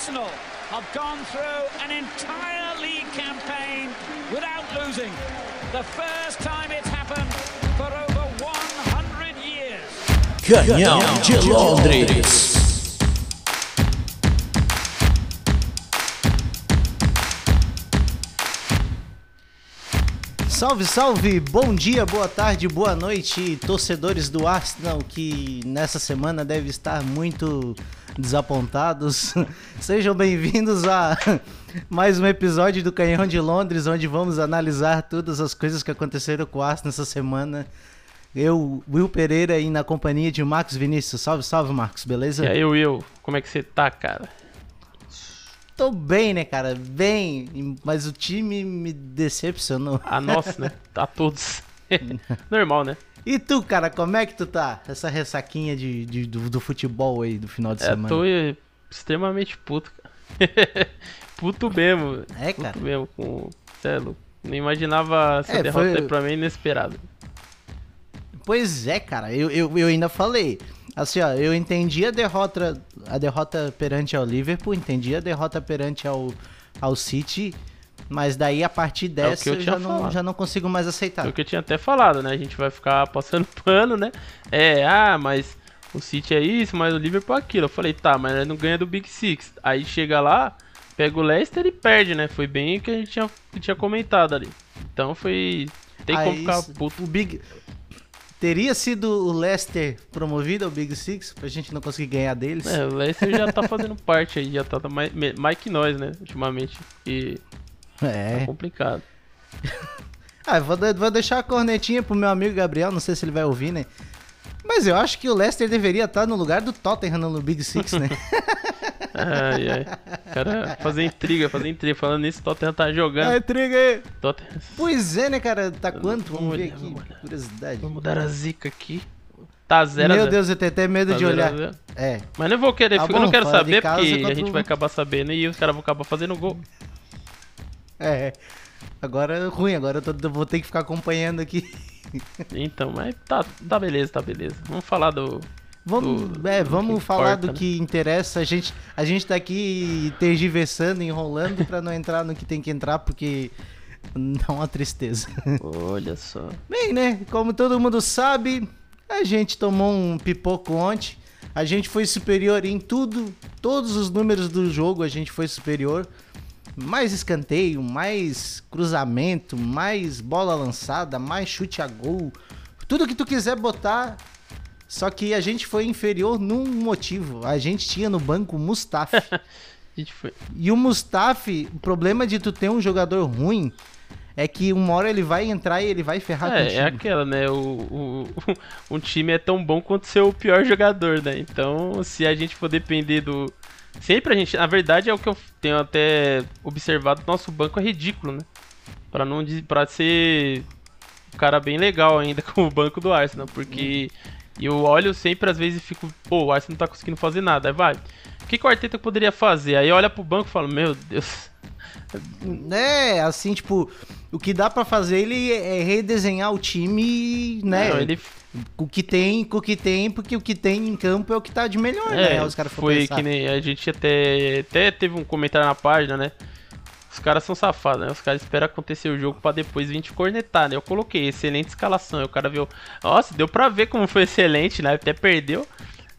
Arsenal have gone through an entire league campaign without losing. The first time it's happened for over 100 years. Canhão de Londres. Salve, salve! Bom dia, boa tarde, boa noite, torcedores do Arsenal que nessa semana devem estar muito desapontados. Sejam bem-vindos a mais um episódio do Canhão de Londres, onde vamos analisar todas as coisas que aconteceram com o Arsenal nessa semana. Eu, Will Pereira, e na companhia de Marcos Vinícius. Salve, salve, Marcos, beleza? E aí, Will, como é que você tá, cara? Tô bem, né, cara? Bem, mas o time me decepcionou. A nossa, né? Tá todos. Normal, né? E tu, cara, como é que tu tá? Essa ressaquinha de, de- do, do futebol aí do final de É, semana. tô extremamente puto, cara. puto mesmo. É, puto cara? mesmo com. Cê é louco. Não imaginava essa É, derrota foi- pra mim inesperada. Pois é, cara, eu, eu, eu ainda falei. Assim, ó, eu entendi a derrota, a derrota perante ao Liverpool, entendi a derrota perante ao, ao City, mas daí a partir dessa É eu eu, já, não, já não consigo mais aceitar. Foi o que eu tinha até falado, né? A gente vai ficar passando pano, né? É, ah, mas o City é isso, mas o Liverpool é aquilo. Eu falei, tá, mas não ganha do Big Six. Aí chega lá, pega o Leicester e perde, né? Foi bem o que a gente tinha, tinha comentado ali. Então foi. Tem como Aí, ficar puto. O Big... Teria sido o Leicester promovido ao Big Six pra gente não conseguir ganhar deles? É, o Leicester já tá fazendo parte aí, já tá mais, mais que nós, né? Ultimamente. E É. é complicado. Ah, vou, vou deixar a cornetinha pro meu amigo Gabriel, não sei se ele vai ouvir, né? Mas eu acho que o Leicester deveria estar no lugar do Tottenham no Big Six, né? Ai, ai. Cara, fazer intriga, fazer intriga. Falando nisso, o Tottenham tá jogando. É, triga aí. Tottenham. Pois é, né, cara? Tá quanto? Vamos Vamos ver olhar, aqui. vamos olhar. Curiosidade. Vamos dar a zica aqui. Tá 0 Meu 0 Deus, eu tenho até medo Tá de zero olhar. zero. É. Mas não vou querer, Tá eu não bom, quero saber porque a gente vai acabar sabendo e os caras vão acabar fazendo gol. É. Agora é ruim, agora eu tô- eu vou ter que ficar acompanhando aqui. Então, mas tá, tá beleza, tá beleza. Vamos falar do. Vamos, Do- é, do vamos que falar importa, do né? que interessa. A gente, a gente tá aqui tergiversando, enrolando pra não entrar no que tem que entrar, porque dá uma tristeza. Olha só. Bem, né? Como todo mundo sabe, a gente tomou um pipoco ontem. A gente foi superior em tudo, todos os números do jogo a gente foi superior. Mais escanteio, mais cruzamento, mais bola lançada, mais chute a gol. Tudo que tu quiser botar. Só que a gente foi inferior num motivo. A gente tinha no banco o Mustafi. E o Mustafi, o problema de tu ter um jogador ruim é que uma hora ele vai entrar e ele vai ferrar É, é aquela, né? O, o, um time é tão bom quanto ser o pior jogador, né? Então, se a gente for depender do. Sempre a gente. Na verdade, é o que eu tenho até observado: nosso banco é ridículo, né? Pra, não, pra ser um cara bem legal ainda com o banco do Arsenal. Porque eu olho sempre, às vezes, e fico, pô, o Arsenal não tá conseguindo fazer nada. Aí vai. O que, que o Arteta poderia fazer? Aí olha pro banco e fala: Meu Deus. É, assim, tipo, o que dá pra fazer ele é redesenhar o time, né? Não, ele O que tem, com o que tem, porque o que tem em campo é o que tá de melhor, É, né? Os caras foi pensar. que nem a gente até, até teve um comentário na página, né? Caras são safados, né? Os caras esperam acontecer o jogo pra depois vir te cornetar, né? Eu coloquei excelente escalação, aí o cara viu, nossa, deu pra ver como foi excelente, né? Até perdeu.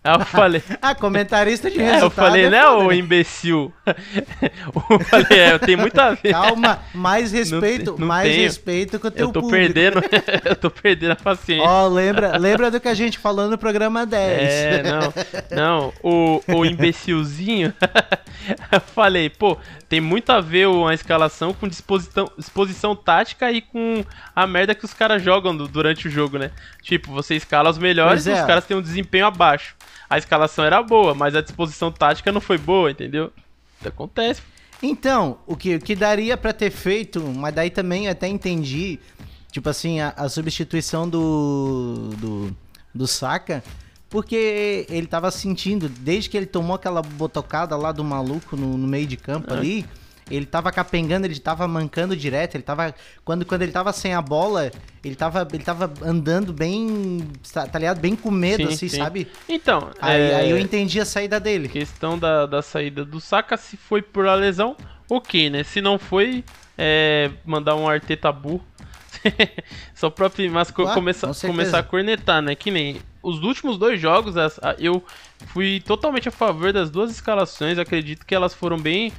Aí eu falei, Ah, comentarista de é, resultado. eu falei, é né, ô imbecil? eu falei, é, tem muito a ver. Calma, mais respeito, tem- não mais tenho. respeito com o teu Eu tô público. perdendo, eu tô perdendo a paciência. Ó, lembra, lembra do que a gente falou no programa 10. É, não, não, o, o imbecilzinho, eu falei, pô, tem muito a ver a escalação com disposição, disposição tática e com a merda que os caras jogam du- durante o jogo, né? Tipo, você escala os melhores e é. os caras têm um desempenho abaixo. A escalação era boa, mas a disposição tática não foi boa, entendeu? Isso acontece. Então, o que, o que daria pra ter feito, mas daí também eu até entendi, tipo assim, a, a substituição do, do, do Saka, porque ele tava sentindo, desde que ele tomou aquela botocada lá do maluco no, no meio de campo ali, ele tava capengando, ele tava mancando direto, ele tava. Quando, quando ele tava sem a bola, ele tava, ele tava andando bem. Tá tá ligado? Bem com medo, Sim, assim, sim. sabe? Então, Aí, é, aí eu entendi a saída dele. questão da, da saída do Saka, se foi por a lesão, ok, né? Se não foi, é, mandar um Arteta burro. Só pra mas Claro, começar, começar a cornetar, né? Que nem os últimos dois jogos, eu fui totalmente a favor das duas escalações. Acredito que elas foram bem,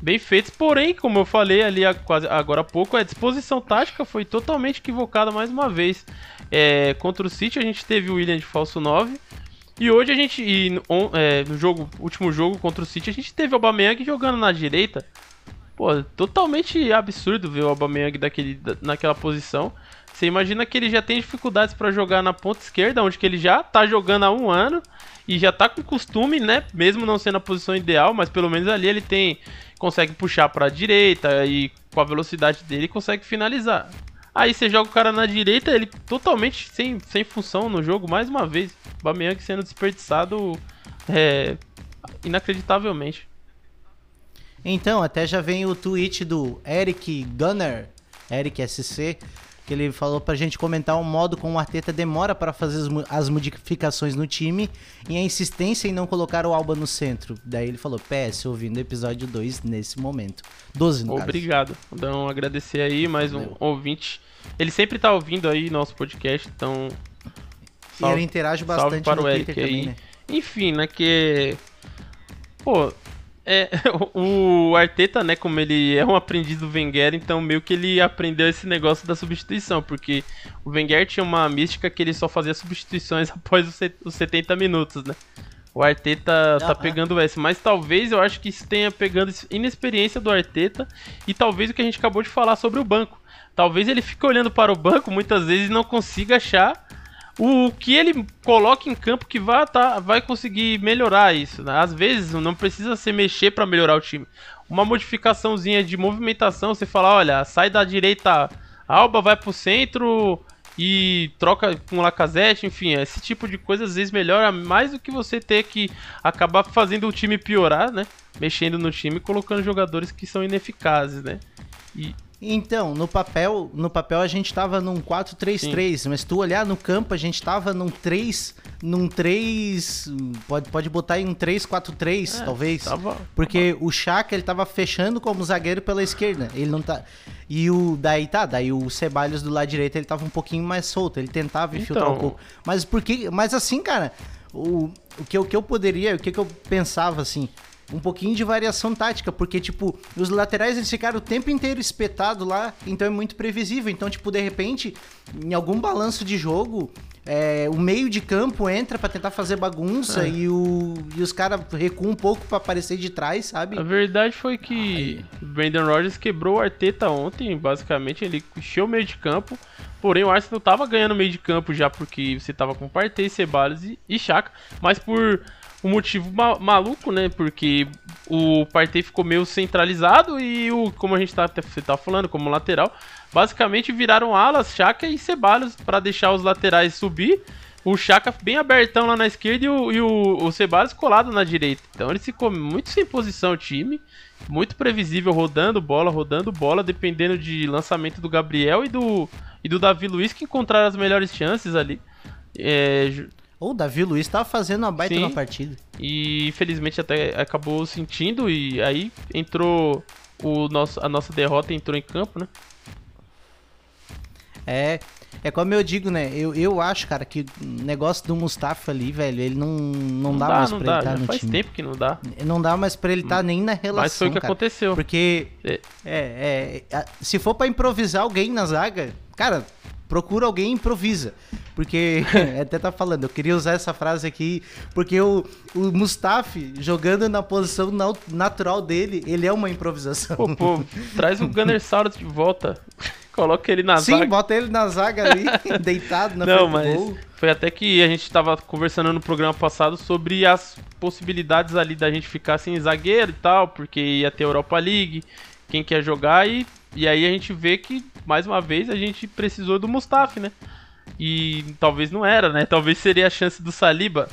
bem feitas. Porém, como eu falei ali agora há pouco, a disposição tática foi totalmente equivocada mais uma vez. É, contra o City a gente teve o William de falso 9. E hoje a gente, e é, no jogo, último jogo contra o City, a gente teve o Aubameyang jogando na direita. Pô, totalmente absurdo ver o Aubameyang daquele, da- naquela posição. Você imagina que ele já tem dificuldades pra jogar na ponta esquerda, onde que ele já tá jogando há um ano e já tá com costume, né? Mesmo não sendo a posição ideal, mas pelo menos ali ele tem consegue puxar pra direita e com a velocidade dele consegue finalizar. Aí você joga o cara na direita, ele totalmente sem, sem função no jogo, mais uma vez. O Aubameyang sendo desperdiçado é, inacreditavelmente. Então, até já vem o tweet do Eric Gunner, Eric SC, que ele falou pra gente comentar um modo com o Arteta demora para fazer as, mo- as modificações no time e a insistência em não colocar o Alba no centro. Daí ele falou, PS, ouvindo o episódio 2 nesse momento. 12 no caso. Obrigado. Então, agradecer aí mais um Valeu. ouvinte. Ele sempre tá ouvindo aí nosso podcast, então. E ele interage salve bastante para no o Eric aí. também, né? Enfim, né, que. Pô, é, o Arteta, né, como ele é um aprendiz do Wenger, então meio que ele aprendeu esse negócio da substituição, porque o Wenger tinha uma mística que ele só fazia substituições após os set- os 70 minutos, né? O Arteta tá pegando essa, mas talvez eu acho que isso tenha pegando inexperiência do Arteta e talvez o que a gente acabou de falar sobre o banco. Talvez ele fique olhando para o banco muitas vezes e não consiga achar o que ele coloca em campo que vai, tá, vai conseguir melhorar isso. né? Às vezes não precisa se mexer para melhorar o time. Uma modificaçãozinha de movimentação, você fala, olha, sai da direita Alba, vai pro centro e troca com o Lacazette, enfim, esse tipo de coisa às vezes melhora mais do que você ter que acabar fazendo o time piorar, né? Mexendo no time e colocando jogadores que são ineficazes, né? E Então, no papel, no papel a gente tava num 4-3-3, mas tu olhar no campo, a gente tava num 3, num 3, pode, pode botar aí um 3-4-3, É, talvez. tava- Porque o Chaka, ele tava fechando como zagueiro pela esquerda, ele não tá... E o, daí tá, daí o Ceballos do lado direito, ele tava um pouquinho mais solto, ele tentava infiltrar Então. um pouco. Mas por que, mas assim, cara, o, o, que, eu- o que eu poderia, o que, que eu pensava, assim, um pouquinho de variação tática, porque, tipo, os laterais eles ficaram o tempo inteiro espetado lá, então é muito previsível. Então, tipo, de repente, em algum balanço de jogo, é, o meio de campo entra pra tentar fazer bagunça É. e, o, e os caras recuam um pouco pra aparecer de trás, sabe? A verdade foi que o Brandon Rodgers quebrou o Arteta ontem, basicamente ele encheu o meio de campo. Porém, o Arsenal tava ganhando meio de campo já porque você tava com Partey, Ceballos e, e Chaka, mas por um motivo ma- maluco, né? Porque o Partey ficou meio centralizado e o, como a gente tá, você tá falando, como lateral, basicamente viraram alas, Chaka e Ceballos para deixar os laterais subir. O Chaka bem abertão lá na esquerda e o, e o, o Ceballos colado na direita. Então ele ficou muito sem posição o time, muito previsível, rodando bola, rodando bola, dependendo de lançamento do Gabriel e do, e do Davi Luiz que encontraram as melhores chances ali. É, Ou o Davi Luiz tava fazendo uma baita Sim. na partida. e infelizmente até acabou sentindo e aí entrou o nosso, a nossa derrota entrou em campo, né? É, é como eu digo, né? Eu, eu acho, cara, que o negócio do Mustafa ali, velho, ele não, não, dá, mais não pra dá, ele estar já no faz time. tempo que não dá. Não dá mais pra ele estar nem na relação. Mas foi o que cara. aconteceu. Porque, É. é, é, se for pra improvisar alguém na zaga, cara, procura alguém e improvisa. Porque, até tá falando, eu queria usar essa frase aqui, porque o, o Mustafi, jogando na posição natural dele, ele é uma improvisação. Pô, pô, traz o Gunner Saurus de volta. Coloca ele na Sim, zaga. bota ele na zaga ali, deitado na Não, mas gol. foi até que a gente tava conversando no programa passado sobre as possibilidades ali da gente ficar sem zagueiro e tal, porque ia ter Europa League, quem quer jogar e, e aí a gente vê que mais uma vez a gente precisou do Mustafi, né? E talvez não era, né? Talvez seria a chance do Saliba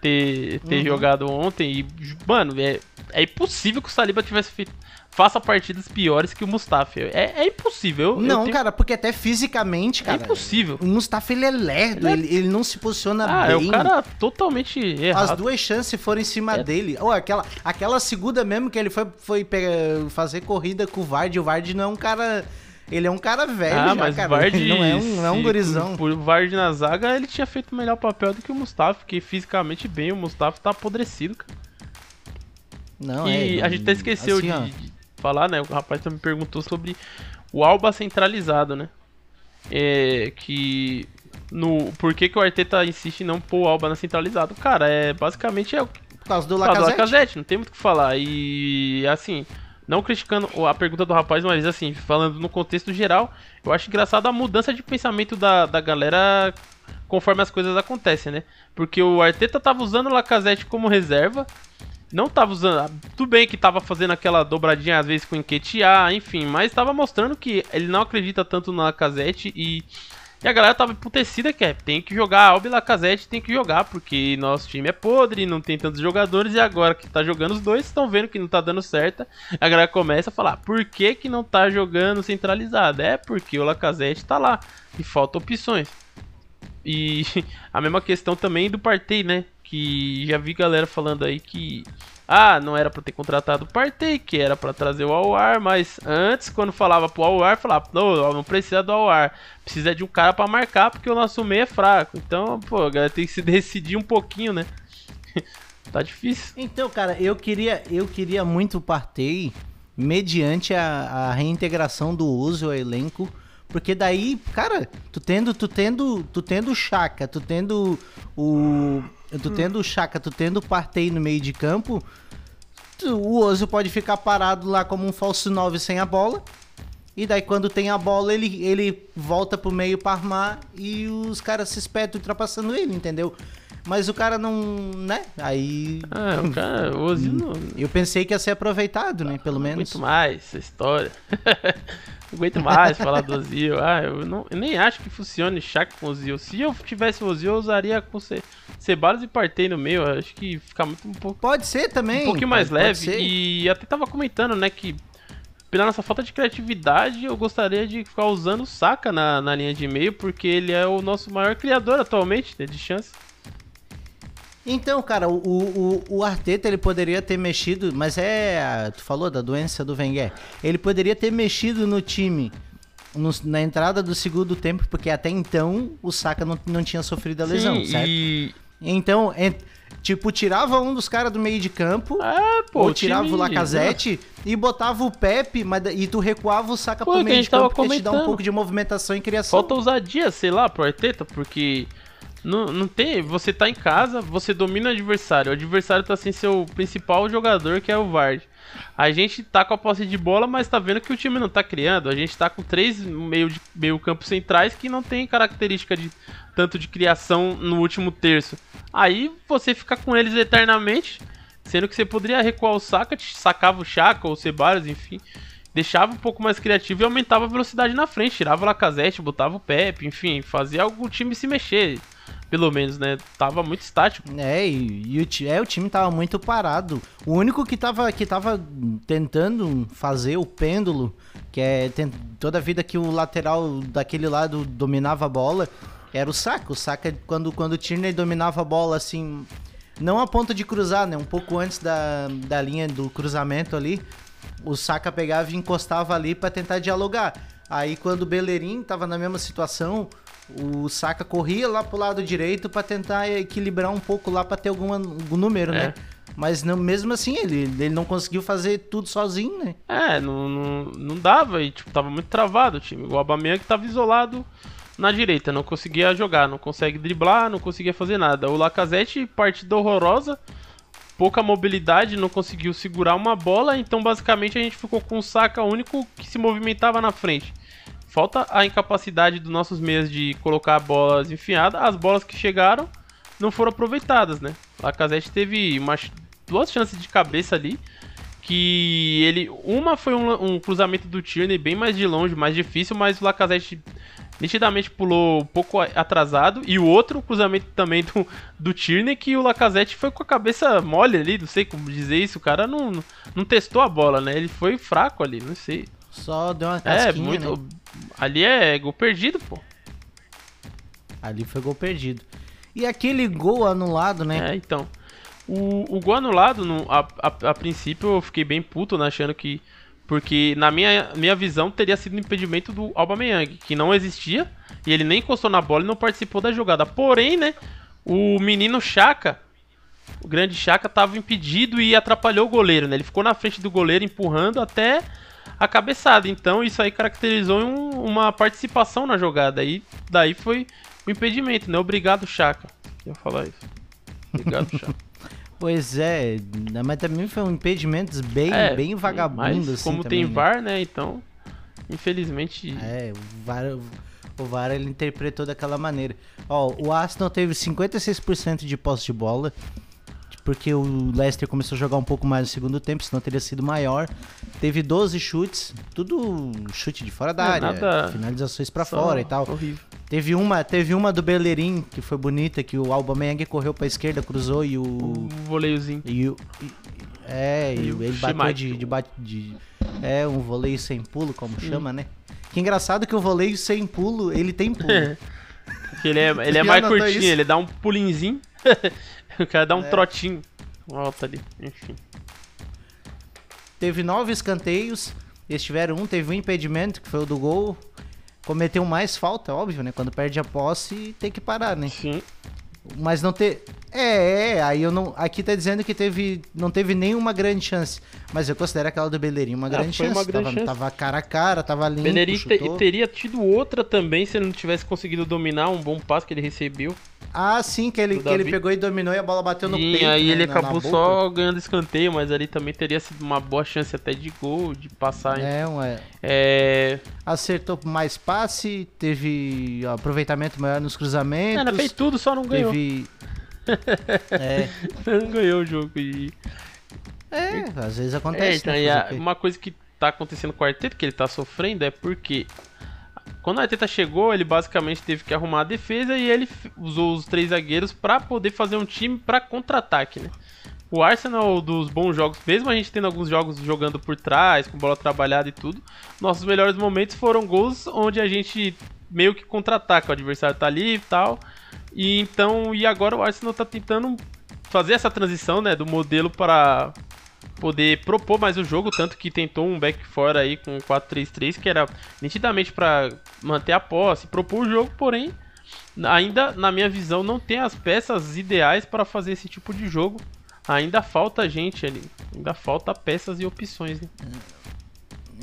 ter, ter Uhum. jogado ontem e, mano, é, É impossível que o Saliba tivesse feito. Faça partidas piores que o Mustafa. É, é impossível. Não, tenho- cara, porque até fisicamente, É cara. impossível. O Mustafa ele é lerdo, ele, ele não se posiciona Ah, bem. é o cara totalmente As errado. duas chances foram em cima É. dele. Ou aquela, aquela segunda mesmo que ele foi, foi pegar- fazer corrida com o Vard. O Vard não é um cara. Ele é um cara velho, Ah, já, mas cara. o Vard. Ele não é um, não é um gurizão. Por Vard na zaga, ele tinha feito melhor papel do que o Mustafa, porque fisicamente bem, o Mustafa tá apodrecido, cara. Não, E é, a gente até esqueceu assim, de, de falar, né? O rapaz também perguntou sobre o Alba centralizado, né? É que. No, por que, que o Arteta insiste em não pôr o Alba na centralizado? Cara, é basicamente é o Por causa do Por causa do Lacazette. Lacazette, não tem muito o que falar. E assim, não criticando a pergunta do rapaz, mas assim, falando no contexto geral, eu acho engraçado a mudança de pensamento da, da galera conforme as coisas acontecem, né? Porque o Arteta tava usando o Lacazette como reserva, não tava usando. Tudo bem que tava fazendo aquela dobradinha às vezes com o Enquetear, enfim, mas tava mostrando que ele não acredita tanto no Lacazette e. E a galera tava emputecida que é, tem que jogar Alba e Lacazette, tem que jogar, porque nosso time é podre, não tem tantos jogadores, e agora que tá jogando os dois, estão vendo que não tá dando certo. A galera começa a falar, por que que não tá jogando centralizado? É porque o Lacazette tá lá, e falta opções. E a mesma questão também do Partey, né? Que já vi galera falando aí que ah, não era pra ter contratado o Partey, que era pra trazer o Awar, mas antes quando falava pro Awar, falava, não, não precisa do Awar, precisa de um cara pra marcar porque o nosso meio é fraco. Então, pô, a galera tem que se decidir um pouquinho, né? tá difícil. Então, cara, eu queria, eu queria muito o Partey mediante a, a reintegração do uso ao elenco. Porque daí, cara, tu tendo, tu tendo, tu tendo o Chaka, tu tendo o. Tu tendo o Chaka, tu tendo o Partey no meio de campo, tu- o Ozil pode ficar parado lá como um falso 9 sem a bola. E daí quando tem a bola, ele, ele volta pro meio pra armar e os caras se espetam ultrapassando ele, entendeu? Mas o cara não, né? Aí Ah, o cara, o Ozil não, eu pensei que ia ser aproveitado, né? Pelo menos. aguento mais essa história. não aguento mais falar do Ozil. Ah, eu, não, eu nem acho que funcione Shaq com Ozil. Se eu tivesse o Ozil, eu usaria com Ce, Ceballos e Partey no meio. Acho que fica muito um pouco, Pode ser também. um pouquinho mais pode- pode leve. ser. E até tava comentando, né, que pela nossa falta de criatividade, eu gostaria de ficar usando o Saka na, na linha de meio, porque ele é o nosso maior criador atualmente, né, de chance. Então, cara, o, o, o Arteta ele poderia ter mexido, mas é. Tu falou da doença do Wenger. Ele poderia ter mexido no time no- na entrada do segundo tempo, porque até então o Saka não, não tinha sofrido a lesão, Sim, certo? e... Então, en- tipo, tirava um dos caras do meio de campo. Ah, pô, ou tirava time- o Lacazette e botava o Pepe, mas, e tu recuava o Saka Pô, pro meio de campo, te dá um pouco de movimentação e criação. Falta ousadia, sei lá, pro Arteta, porque não, não tem. Você tá em casa, você domina o adversário. O adversário tá sem seu principal jogador, que é o Vard. A gente tá com a posse de bola, mas tá vendo que o time não tá criando. A gente tá com três meio, de, meio campo centrais que não tem característica de tanto de criação no último terço. Aí você fica com eles eternamente, sendo que você poderia recuar o Saka, sacava o Chaka ou o Ceballos, enfim deixava um pouco mais criativo e aumentava a velocidade na frente, tirava o Lacazette, botava o Pepe, enfim, fazia o time se mexer, pelo menos, né? Tava muito estático. É, e, e o, é, o time tava muito parado. O único que tava, que tava tentando fazer o pêndulo, que é ten- toda vida que o lateral daquele lado dominava a bola, era o Saka. O Saka, quando, quando o Tierney dominava a bola, assim, não a ponto de cruzar, né? Um pouco antes da, da linha do cruzamento ali, o Saka pegava e encostava ali pra tentar dialogar. Aí quando o Bellerin tava na mesma situação, o Saka corria lá pro lado direito pra tentar equilibrar um pouco lá pra ter alguma, algum número, É. né? Mas não, mesmo assim, ele, ele não conseguiu fazer tudo sozinho, né? É, não, não, não dava e, tipo, tava muito travado o time. O Aubameyang tava isolado na direita, não conseguia jogar, não consegue driblar, não conseguia fazer nada. O Lacazette, partida horrorosa, pouca mobilidade, não conseguiu segurar uma bola, então basicamente a gente ficou com o Saka único que se movimentava na frente. Falta a incapacidade dos nossos meias de colocar bolas enfiadas, as bolas que chegaram não foram aproveitadas, né? Lacazette teve umas duas chances de cabeça ali, que ele uma foi um, um cruzamento do Tierney bem mais de longe, mais difícil, mas o Lacazette nitidamente pulou um pouco atrasado. E o outro cruzamento também do, do Tierney, que o Lacazette foi com a cabeça mole ali, não sei como dizer isso. O cara não, não testou a bola, né? Ele foi fraco ali, não sei. Só deu uma É, casquinha, muito. né? Ali é gol perdido, pô. Ali foi gol perdido. E aquele gol anulado, né? É, então. O, o gol anulado, no, a, a, a princípio, eu fiquei bem puto, né, achando que. Porque na minha, minha visão teria sido um impedimento do Aubameyang, que não existia, e ele nem encostou na bola e não participou da jogada. Porém, né, o menino Chaka, o grande Chaka, estava impedido e atrapalhou o goleiro, né? Ele ficou na frente do goleiro empurrando até a cabeçada. Então isso aí caracterizou um- uma participação na jogada. E daí foi o impedimento, né? Obrigado, Chaka. Eu ia falar isso. Obrigado, Chaka. Pois é, né, mas também foi um impedimento bem, É, bem vagabundo, Mas assim, como também, tem né? VAR, né? Então, infelizmente. É, o VAR, o VAR ele interpretou daquela maneira. Ó, o Arsenal teve 56% de posse de bola, porque o Leicester começou a jogar um pouco mais no segundo tempo, senão teria sido maior. Teve 12 chutes, tudo chute de fora da É, área, nada- finalizações pra só fora e tal. Horrível. Teve uma, teve uma do Bellerin que foi bonita, que o Aubameyang correu pra esquerda, cruzou e o Um voleiozinho. e o e- é, e E ele bateu de, de, de é um voleio sem pulo, como Hum. chama, né? Que engraçado que o voleio sem pulo, ele tem pulo. Ele é, ele é mais curtinho, isso? ele dá um pulinzinho. o cara dá um É. trotinho. Volta ali. Enfim. Teve nove escanteios, eles tiveram um, teve um impedimento, que foi o do gol. Cometeu mais falta, óbvio, né? Quando perde a posse, tem que parar, né? Sim. Mas não ter. É, é, aí eu não. Aqui tá dizendo que teve. Não teve nenhuma grande chance. Mas eu considero aquela do Bellerin uma Ah, grande foi chance. uma grande tava, chance. tava cara a cara, tava limpo. Bellerin te- teria tido outra também se ele não tivesse conseguido dominar um bom passe que ele recebeu. Ah, sim, que ele, que ele pegou e dominou e a bola bateu no e peito. aí né, ele na- na acabou boca. só ganhando escanteio, mas ali também teria sido uma boa chance até de gol, de passar. É. É, ué. é... Acertou mais passe, teve aproveitamento maior nos cruzamentos. Ela fez tudo, só não ganhou. teve. É, não ganhou o jogo. E... é, às vezes É, acontece. então, né, a- uma coisa que tá acontecendo com o Arteta, que ele tá sofrendo, é porque quando o Arteta chegou, ele basicamente teve que arrumar a defesa e ele usou os três zagueiros pra poder fazer um time pra contra-ataque, né? O Arsenal dos bons jogos, mesmo a gente tendo alguns jogos jogando por trás, com bola trabalhada e tudo, nossos melhores momentos foram gols onde a gente meio que contra-ataca, o adversário tá ali e tal. E então, e agora o Arsenal tá tentando fazer essa transição, né, do modelo para poder propor mais o jogo, tanto que tentou um back fora aí com 4-3-3, que era nitidamente para manter a posse, propor o jogo, porém, ainda na minha visão não tem as peças ideais para fazer esse tipo de jogo. Ainda falta gente ali, ainda falta peças e opções. Né?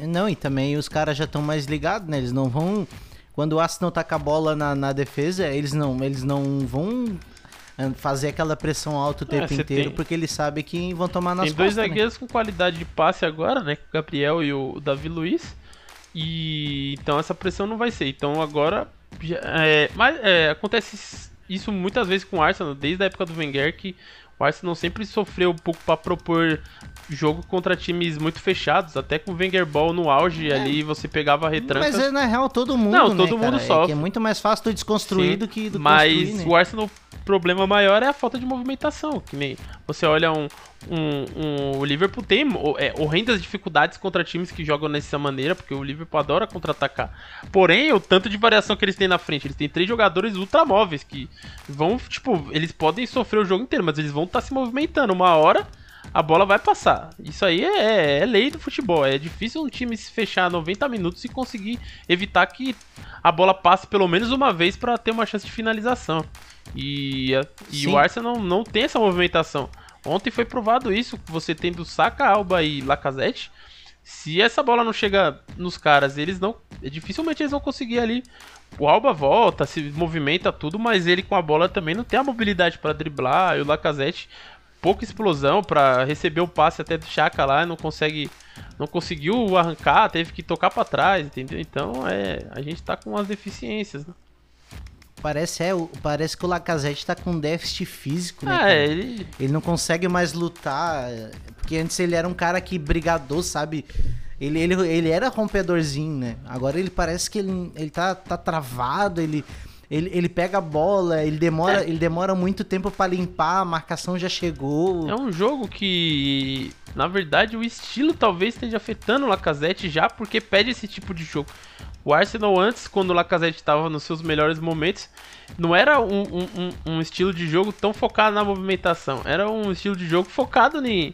Não, e também os caras já estão mais ligados, né? Eles não vão. Quando o Arsenal tá com a bola na, na defesa, eles não, eles não vão eh, fazer aquela pressão alta o É, tempo você inteiro, tem- porque eles sabem que vão tomar nas Tem dois costas, né? zagueiros com qualidade de passe agora, né? O Gabriel e o Davi Luiz. E então essa pressão não vai ser. Então agora. é, mas é, acontece isso muitas vezes com o Arsenal, desde a época do Wenger, que o Arsenal sempre sofreu um pouco para propor jogo contra times muito fechados. Até com o Wenger Ball no auge ali, você pegava retrancas. Mas é na real todo mundo, Não, né, todo mundo cara? É, sofre. que é muito mais fácil tu desconstruir Sim, do que do Mas né? o Arsenal, o problema maior é a falta de movimentação. Que nem você olha um. um, um- o Liverpool tem é, horrendas dificuldades contra times que jogam dessa maneira, porque o Liverpool adora contra-atacar. Porém, o tanto de variação que eles têm na frente, eles têm três jogadores ultramóveis que vão, tipo, eles podem sofrer o jogo inteiro, mas eles vão estar se movimentando. Uma hora a bola vai passar. Isso aí é, é lei do futebol. É difícil um time se fechar 90 minutos e conseguir evitar que a bola passe pelo menos uma vez para ter uma chance de finalização. E, e o Arsenal não tem essa movimentação. Ontem foi provado isso, você tendo Saka, Alba e Lacazette. Se essa bola não chega nos caras, eles não. Dificilmente eles vão conseguir ali. O Alba volta, se movimenta tudo, mas ele com a bola também não tem a mobilidade para driblar. E o Lacazette, pouca explosão para receber o passe até do Chaka lá, não consegue. Não conseguiu arrancar, teve que tocar para trás, entendeu? Então é. A gente tá com umas deficiências, né? Parece, é, parece que o Lacazette tá com déficit físico, né? É, ele. Ele não consegue mais lutar, porque antes ele era um cara que brigador, sabe? Ele, ele, ele era rompedorzinho, né? Agora ele parece que ele, ele tá, tá travado, ele, ele, ele pega a bola, ele demora, É. ele demora muito tempo pra limpar, a marcação já chegou. É um jogo que, na verdade, o estilo talvez esteja afetando o Lacazette já porque pede esse tipo de jogo. O Arsenal antes, quando o Lacazette estava nos seus melhores momentos, não era um, um- um- um estilo de jogo tão focado na movimentação. Era um estilo de jogo focado em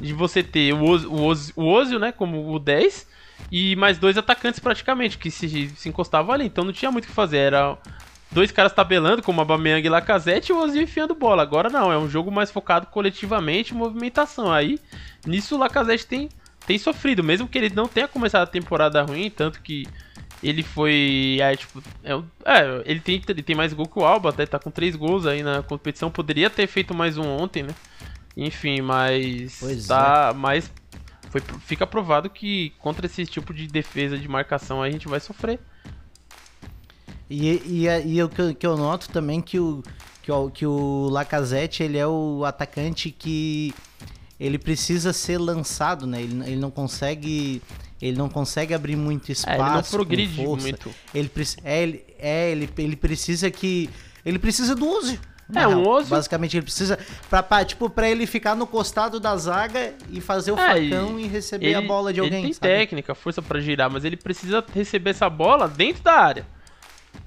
de você ter o Ozil, o o Ozil, né, como o 10 e mais dois atacantes praticamente que se, se encostavam ali. Então não tinha muito o que fazer. Era dois caras tabelando, como Aubameyang e Lacazette, e o Ozil enfiando bola. Agora não, é um jogo mais focado coletivamente movimentação. Aí, nisso o Lacazette tem, tem sofrido, mesmo que ele não tenha começado a temporada ruim, tanto que ele foi. É, tipo, é, é, ele, tem, ele tem mais gol que o Alba, até tá com três gols aí na competição. Poderia ter feito mais um ontem, né? Enfim, mas. Pois tá. Mas foi, fica provado que contra esse tipo de defesa de marcação a gente vai sofrer. E, e, e eu- que eu noto também que o, que o, que o Lacazette, ele é o atacante que ele precisa ser lançado, né? Ele, ele não consegue ele não consegue abrir muito É, espaço. ele não progride muito. Ele, é, ele, é ele, ele precisa que ele precisa do Ozil. Na É, um. Ozil- Basicamente ele precisa pra, pra, tipo para ele ficar no costado da zaga e fazer o É, e facão e, receber a bola de alguém, Ele tem sabe? técnica, força pra girar, mas ele precisa receber essa bola dentro da área.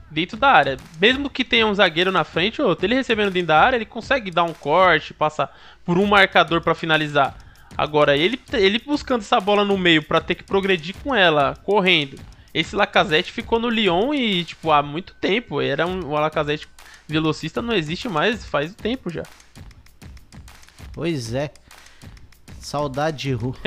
Dentro da área. Mesmo que tenha um zagueiro na frente ou outro, ele recebendo dentro da área, ele consegue dar um corte, passar por um marcador pra finalizar. Agora, ele, ele buscando essa bola no meio pra ter que progredir com ela, correndo. Esse Lacazette ficou no Lyon e, tipo, há muito tempo. Era um, o Lacazette velocista não existe mais faz tempo já. Pois é. Saudade de Ru.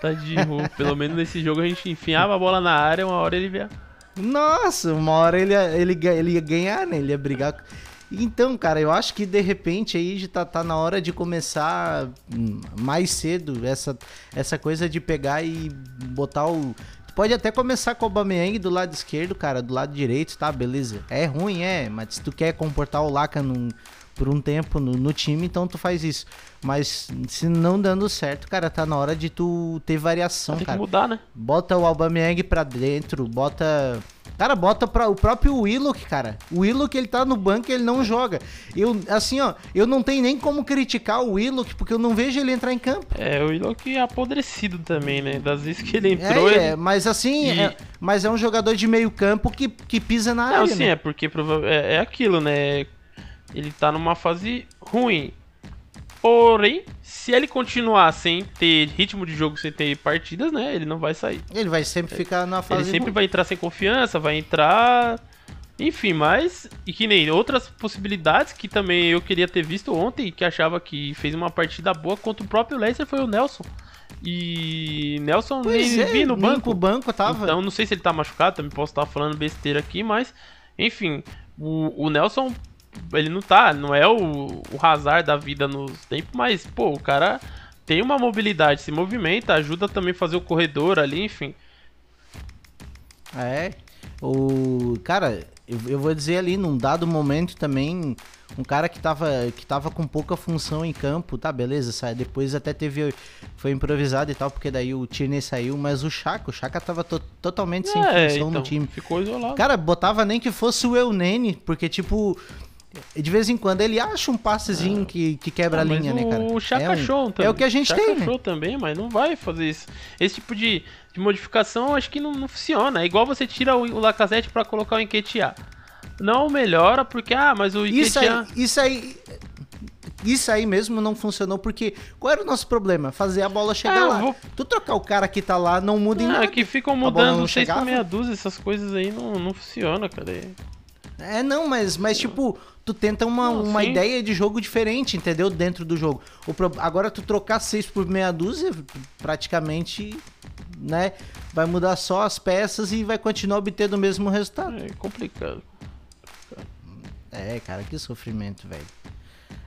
Tá de ruim. Pelo menos nesse jogo a gente enfiava a bola na área, uma hora ele via. Nossa, uma hora ele, ia- ele, ele ia ganhar, né? Ele ia brigar. Então, cara, eu acho que de repente aí já tá, tá na hora de começar hum, mais cedo essa, essa coisa de pegar e botar o. Pode até começar com o Aubameyang do lado esquerdo, cara, do lado direito, tá? Beleza. É ruim, é, mas se tu quer comportar o Laca num- por um tempo no, no time, então tu faz isso. Mas se não dando certo, cara, tá na hora de tu ter variação, Tem que cara. mudar, né? Bota o Aubameyang pra dentro, bota... Cara, bota pra, o próprio Willock, cara. O Willock, ele tá no banco e ele não joga. Eu, assim, ó, eu não tenho nem como criticar o Willock, porque eu não vejo ele entrar em campo. É, o Willock é apodrecido também, né? Das vezes que ele entrou, É, ele... é, mas assim, E- é, mas é um jogador de meio campo que, que pisa na Não, área, sim, né? é porque é, é aquilo, né? Ele tá numa fase ruim. Porém, se ele continuar sem ter ritmo de jogo, sem ter partidas, né? Ele não vai sair. Ele vai sempre ficar na fase Ele sempre ruim. vai entrar sem confiança, vai entrar. Enfim, mas. E que nem outras possibilidades que também eu queria ter visto ontem, que achava que fez uma partida boa contra o próprio Leicester, foi o Nelson. E. Nelson Pois nem é, vi no banco. pro banco tava. Então, não sei se ele tá machucado, também posso estar falando besteira aqui, mas. Enfim, o, o Nelson. Ele não tá, não é o, o Hazard da vida nos tempos, mas, pô, o cara tem uma mobilidade, se movimenta, ajuda também a fazer o corredor ali, enfim. É. O cara, eu, eu vou dizer ali, num dado momento também, um cara que tava, que tava com pouca função em campo, tá, beleza, sai, depois até teve, foi improvisado e tal, porque daí o Tierney saiu, mas o Chaka, o Chaka tava to- totalmente sem É, função no então, time. Ficou isolado. Cara, botava nem que fosse o Eunene, porque tipo, de vez em quando ele acha um passezinho que, que quebra a Ah, mas linha, né, cara? O Chaka é, um- Show também. é o que a gente Chaka tem, né? Show também, mas não vai fazer isso. Esse tipo de, de modificação acho que não, não funciona. É igual você tira o, o Lacazette pra colocar o Enquetear. Não melhora porque, ah, mas o Isso aí, Enquetear... isso aí. Isso aí mesmo não funcionou, porque qual era o nosso problema? Fazer a bola chegar Ah, eu lá. vou- Tu trocar o cara que tá lá não muda em Ah, nada. que ficam mudando não 6 por meia dúzia, essas coisas aí não, não funciona, cara. É- É, não, mas, mas tipo, tu tenta uma, Não, uma sim. ideia de jogo diferente, entendeu? Dentro do jogo. O pro- Agora tu trocar seis por meia dúzia, praticamente, né? Vai mudar só as peças e vai continuar obtendo o mesmo resultado. É complicado. É, cara, que sofrimento, velho.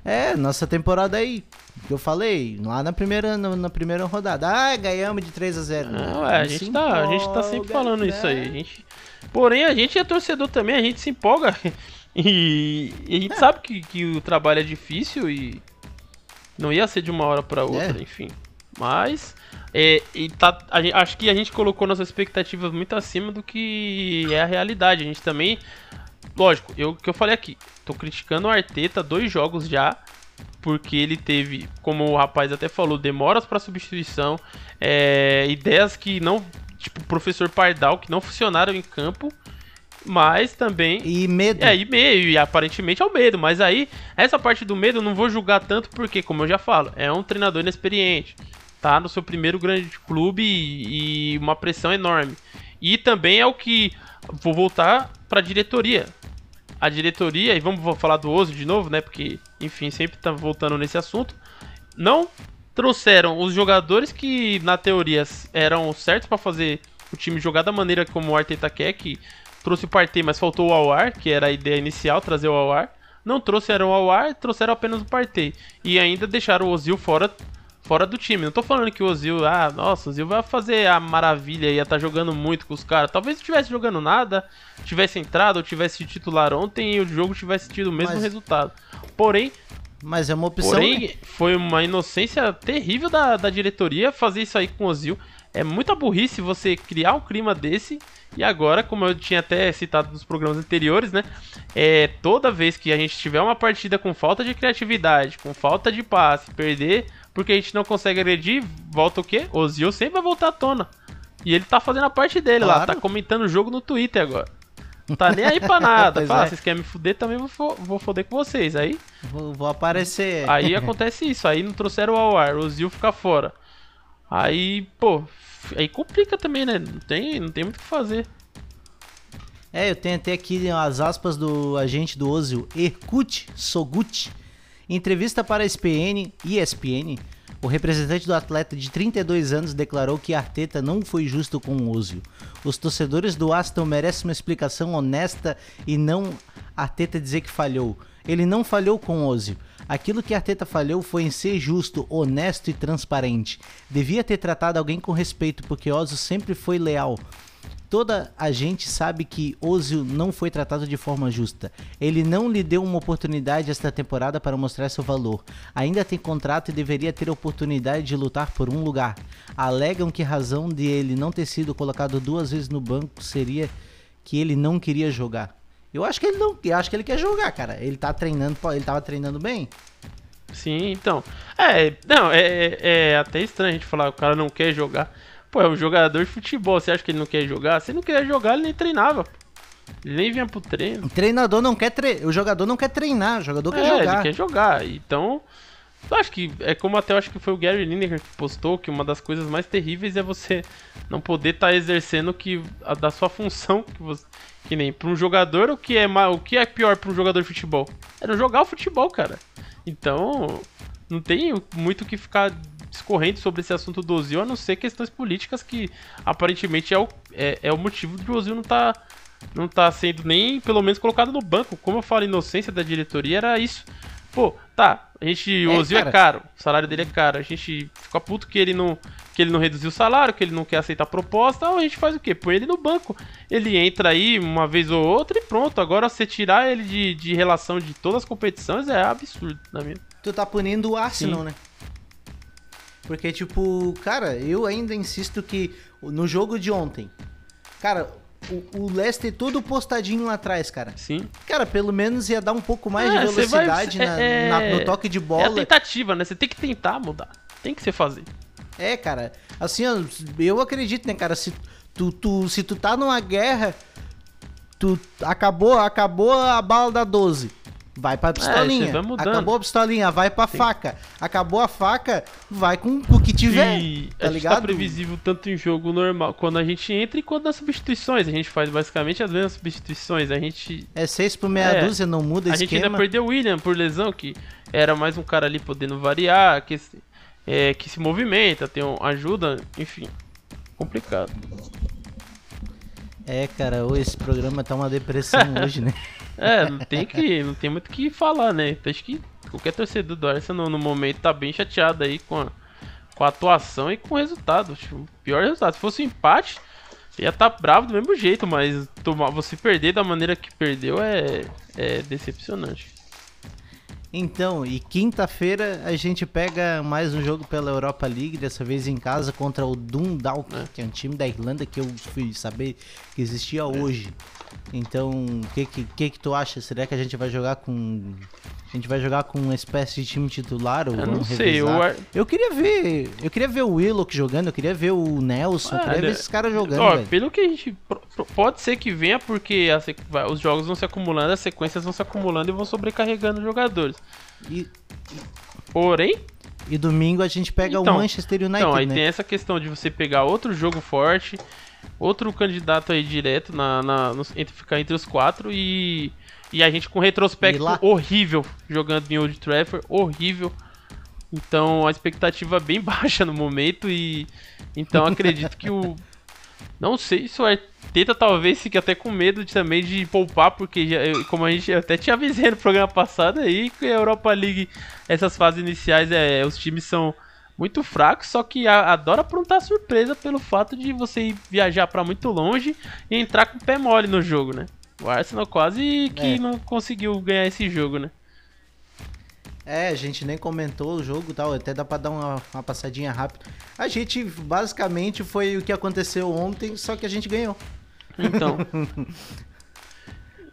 É, nossa temporada aí, que eu falei, lá na primeira, na, na primeira rodada. Ah, ganhamos de 3 a 0 Não, é, a gente, tá, a gente tá sempre falando né? isso aí. A gente... Porém, a gente é torcedor também, a gente se empolga. E, e a gente É. sabe que, que o trabalho é difícil e não ia ser de uma hora pra outra, É. enfim. Mas É, e tá, a acho que a gente colocou nossas expectativas muito acima do que é a realidade. A gente também. Lógico, eu que eu falei aqui, tô criticando o Arteta dois jogos já, porque ele teve, como o rapaz até falou, demoras para substituição, é, ideias que não. Tipo, o professor Pardal, que não funcionaram em campo, mas também. E medo. É, e meio, e aparentemente é o medo, mas aí, essa parte do medo eu não vou julgar tanto, porque, como eu já falo, é um treinador inexperiente, tá no seu primeiro grande clube e, e uma pressão enorme. E também é o que. Vou voltar pra diretoria. A diretoria, e vamos falar do Ozo de novo, né? Porque, enfim, sempre tá voltando nesse assunto. Não trouxeram os jogadores que, na teoria, eram certos pra fazer o time jogar da maneira como o Arteta quer, que trouxe o Partey, mas faltou o Awar, que era a ideia inicial, trazer o Awar. Não trouxeram o Awar, trouxeram apenas o Partey. E ainda deixaram o Ozil fora, fora do time. Não tô falando que o Ozil, ah, nossa, o Ozil vai fazer a maravilha, ia estar jogando muito com os caras. Talvez não estivesse jogando nada, tivesse entrado ou tivesse titular ontem e o jogo tivesse tido o mesmo Mas- resultado. Porém, Mas é uma opção. Porém, né? foi uma inocência terrível da, da diretoria fazer isso aí com o Ozil. É muita burrice você criar um clima desse. E agora, como eu tinha até citado nos programas anteriores, né? É, toda vez que a gente tiver uma partida com falta de criatividade, com falta de passe, perder, porque a gente não consegue agredir, volta o quê? O Ozil sempre vai voltar à tona. E ele tá fazendo a parte dele lá, Claro. tá comentando o jogo no Twitter agora. Não tá nem aí pra nada. Fala, é. vocês querem me fuder, também vou, vou foder com vocês. Aí Vou, vou aparecer. Aí acontece isso, aí não trouxeram o Awar, o Zil fica fora. Aí, pô, aí complica também, né? Não tem, não tem muito o que fazer. É, eu tenho até aqui as aspas do agente do Ozil, Erkut Sogut. Em entrevista para a ESPN, ESPN, o representante do atleta de 32 anos declarou que Arteta não foi justo com o Ozil. Os torcedores do Aston merecem uma explicação honesta e não Arteta dizer que falhou. Ele não falhou com o Ozil. Aquilo que Arteta falhou foi em ser justo, honesto e transparente. Devia ter tratado alguém com respeito, porque Ozil sempre foi leal. Toda a gente sabe que Ozil não foi tratado de forma justa. Ele não lhe deu uma oportunidade esta temporada para mostrar seu valor. Ainda tem contrato e deveria ter oportunidade de lutar por um lugar. Alegam que a razão de ele não ter sido colocado duas vezes no banco seria que ele não queria jogar. Eu acho que ele não, eu acho que ele quer jogar, cara. Ele tá treinando, ele tava treinando bem. Sim, então. É, não, é, é até estranho a gente falar, o cara não quer jogar. Pô, é um jogador de futebol, você acha que ele não quer jogar? Se ele não queria jogar, ele nem treinava. Ele nem vinha pro treino. O treinador não quer tre... o jogador não quer treinar, o jogador quer é, jogar. ele quer jogar. Então, eu acho que é como até eu acho que foi o Gary Lineker que postou que uma das coisas mais terríveis é você não poder estar exercendo que a da sua função que você que nem para um jogador o que é o que é pior para um jogador de futebol? É não jogar o futebol, cara. Então, não tem muito o que ficar discorrendo sobre esse assunto do Ozil, a não ser questões políticas que aparentemente é o, é, é o motivo do Ozil não tá não tá sendo nem pelo menos colocado no banco. Como eu falo, inocência da diretoria era isso. Pô, tá, a gente, o É, Ozil é cara. caro, o salário dele é caro. A gente fica puto que ele não que ele não reduziu o salário, que ele não quer aceitar a proposta, ou a gente faz o quê? Põe ele no banco. Ele entra aí uma vez ou outra e pronto. Agora você tirar ele de, de relação de todas as competições é absurdo, na minha. Tu tá punindo o Arsenal, Sim. né? Porque, tipo, cara, eu ainda insisto que no jogo de ontem, cara, o, o Leicester todo postadinho lá atrás, cara. Sim. Cara, pelo menos ia dar um pouco mais É, de você vai- velocidade na- é- na- no toque de É a bola. tentativa, né? Você tem que tentar mudar. Tem que ser fazer. É, cara. Assim, eu acredito, né, cara? Se tu, tu, se tu tá numa guerra, tu acabou, acabou a bala da 12. Vai pra pistolinha. você vai mudando. acabou a pistolinha, vai pra faca. Acabou a faca, vai com o que tiver. E tá a gente ligado? tá previsível tanto em jogo normal, quando a gente entra e quando nas substituições. A gente faz basicamente as mesmas substituições. A gente É seis por meia É. dúzia, não muda A gente esquema. ainda perdeu o William por lesão, que era mais um cara ali podendo variar, que, é, que se movimenta, tem um, ajuda, enfim. Complicado. É, cara, ô, esse programa tá uma depressão hoje, né? É, não tem que. Não tem muito o que falar, né? Então, acho que qualquer torcedor do Arsenal no momento tá bem chateado aí com a, com a atuação e com o resultado. O pior resultado. Se fosse um empate, ia estar tá bravo do mesmo jeito, mas tomar, você perder da maneira que perdeu é, é decepcionante. Então, e quinta-feira a gente pega mais um jogo pela Europa League, dessa vez em casa contra o Dundalk, É. que é um time da Irlanda que eu fui saber que existia hoje. Então, o que, que que que tu acha? Será que a gente vai jogar com a gente vai jogar com uma espécie de time titular ou Eu não sei, eu, Eu queria ver, eu queria ver o Willock jogando, eu queria ver o Nelson, eu queria ver esses caras jogando, Ó, velho. pelo que a gente. Pode ser que venha, porque a os jogos vão se acumulando, as sequências vão se acumulando e vão sobrecarregando os jogadores. E, Porém, e domingo a gente pega Então, o Manchester United, então, aí né? tem essa questão de você pegar outro jogo forte, outro candidato aí direto na, na- nos- entre ficar entre os quatro e. E a gente com retrospecto horrível jogando em Old Trafford, horrível. Então a expectativa é bem baixa no momento e então acredito que o não sei se o Arteta talvez fique até com medo de, também de poupar, porque já, eu- como a gente até tinha avisei no programa passado aí, que a Europa League, essas fases iniciais, é, os times são muito fracos, só que adora aprontar surpresa pelo fato de você viajar pra muito longe e entrar com o pé mole no jogo, né? O Arsenal quase que É. não conseguiu ganhar esse jogo, né? É, a gente nem comentou o jogo e tal, até dá pra dar uma, uma passadinha rápida. A gente, basicamente, foi o que aconteceu ontem, só que a gente ganhou. Então,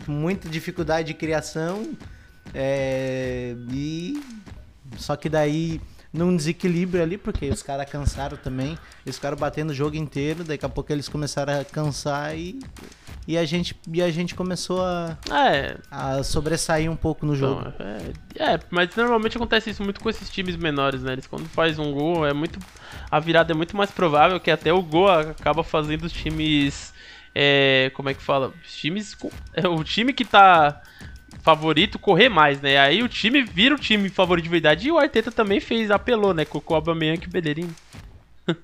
Muita dificuldade de criação, é, e... Só que daí, num desequilíbrio ali, porque os caras cansaram também, eles ficaram batendo o jogo inteiro, daqui a pouco eles começaram a cansar e... E a gente, e a gente começou a, é, a sobressair um pouco no jogo. Então, é, é, mas normalmente acontece isso muito com esses times menores, né? Eles quando faz um gol, é muito. A virada é muito mais provável que até o gol acaba fazendo os times. É, como é que fala? Os times. É, o time que tá favorito correr mais, né? Aí o time vira o time favorito de verdade. E o Arteta também fez, apelou, né? Com o Aubameyang e o Bellerin.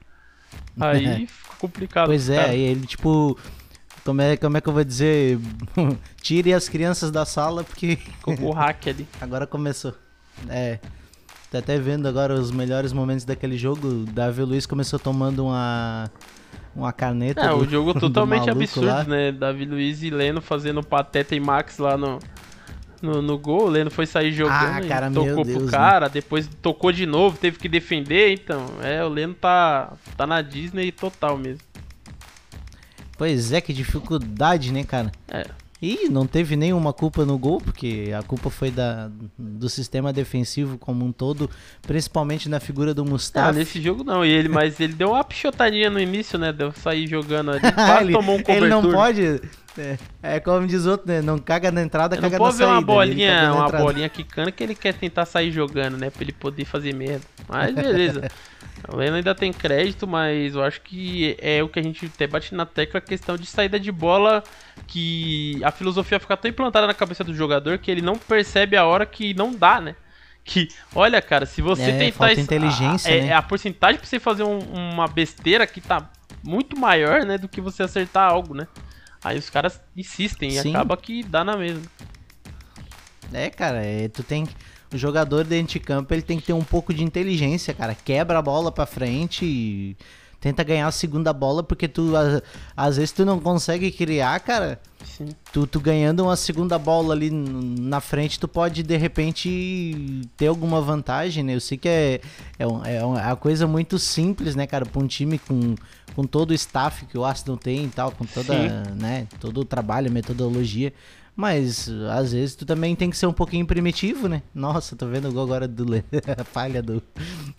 Aí fica complicado. Pois é, e ele, tipo. Como é, como é que eu vou dizer? Tire as crianças da sala, porque Com o hack ali. agora começou. É. Tá até vendo agora os melhores momentos daquele jogo. Davi Luiz começou tomando uma. Uma caneta. É, do- o jogo totalmente absurdo, lá. né? Davi Luiz e Leno fazendo Pateta e Max lá no, no, no gol. O Leno foi sair jogando Ah, cara, tocou Deus, pro né? cara, depois tocou de novo, teve que defender. Então, é, o Leno tá, tá na Disney total mesmo. Pois é, que dificuldade, né, cara? É. E não teve nenhuma culpa no gol, porque a culpa foi da, do sistema defensivo como um todo, principalmente na figura do Ah, Mustafa. nesse jogo não, e ele, mas ele deu uma pichotadinha no início, né? Deu sair jogando ali, quase ele, tomou um ele não cobertor. pode. É, é como diz outro, né? Não caga na entrada, não caga pode na ver saída. uma Ele bolinha, cagou na uma entrada. bolinha quicando que ele quer tentar sair jogando, né? Pra ele poder fazer merda. Mas beleza. o Leno ainda tem crédito, mas eu acho que é o que a gente até bate na tecla, a questão de saída de bola, que a filosofia fica tão implantada na cabeça do jogador que ele não percebe a hora que não dá, né? Que, olha, cara, se você É, tentar. falta es- inteligência, a, é, né? é a porcentagem pra você fazer um- uma besteira que tá muito maior, né? Do que você acertar algo, né? Aí os caras insistem e Sim. acaba que dá na mesma. É, cara, é, tu tem. O jogador dentro de campo ele tem que ter um pouco de inteligência, cara. Quebra a bola pra frente e tenta ganhar a segunda bola, porque tu a- às vezes tu não consegue criar, cara. Sim. Tu, tu ganhando uma segunda bola ali na frente, tu pode de repente ter alguma vantagem, né? Eu sei que é, é, um- é uma coisa muito simples, né, cara, pra um time com, com todo o staff que o Arsenal tem e tal, com toda, Sim. né, todo o trabalho, metodologia. Mas às vezes tu também tem que ser um pouquinho primitivo, né? Nossa, tô vendo o gol agora do Leno, a falha do,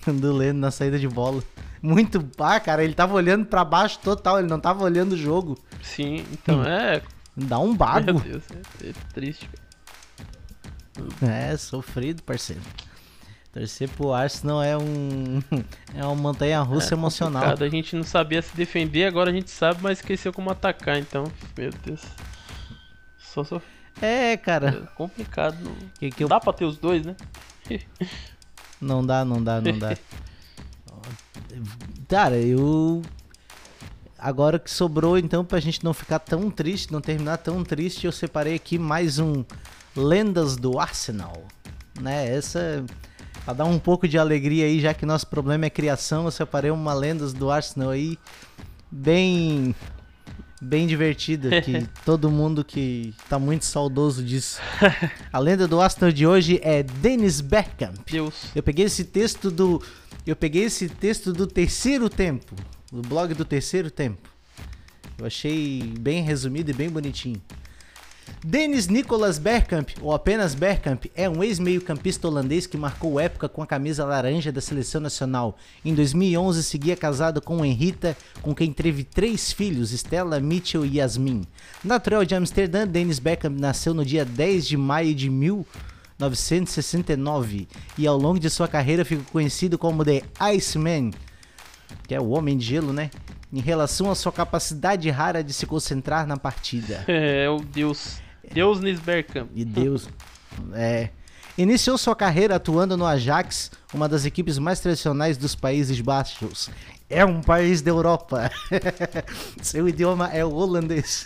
do Leno na saída de bola. Muito, ah, cara, ele tava olhando pra baixo total, ele não tava olhando o jogo. Sim, então é. Dá um Meu bago. Deus, é, é triste. cara. É, sofrido, parceiro. Torcer pro Arsenal é um. É uma montanha russa É emocional. complicado, A gente não sabia se defender, agora a gente sabe, mas esqueceu como atacar, então, meu Deus. Só, só É, cara. é complicado. Não, Que, que eu... Dá pra ter os dois, né? Não dá, não dá, não dá. Cara, eu. Agora que sobrou, então, pra gente não ficar tão triste, não terminar tão triste, eu separei aqui mais um Lendas do Arsenal. Né? Essa. Pra dar um pouco de alegria aí, já que nosso problema é criação, eu separei uma Lendas do Arsenal aí. Bem. bem divertida, que todo mundo que tá muito saudoso disso. A lenda do Arsenal de hoje é Dennis Bergkamp. Deus. Eu peguei esse texto do eu peguei esse texto do terceiro tempo, do blog do terceiro tempo. Eu achei bem resumido e bem bonitinho. Dennis Nicolas Bergkamp, ou apenas Bergkamp, é um ex-meio-campista holandês que marcou época com a camisa laranja da seleção nacional. Em 2011, seguia casado com Henrita, com quem teve três filhos, Stella, Mitchell e Yasmin. Natural de Amsterdã, Dennis Bergkamp nasceu no dia 10 de maio de 1969 e ao longo de sua carreira ficou conhecido como The Iceman, que é o Homem de Gelo, né? Em relação à sua capacidade rara de se concentrar na partida. É, o Deus. Deus Nisbergkamp. E Deus. É. Iniciou sua carreira atuando no Ajax, uma das equipes mais tradicionais dos Países Baixos. É um país da Europa. Seu idioma é o holandês.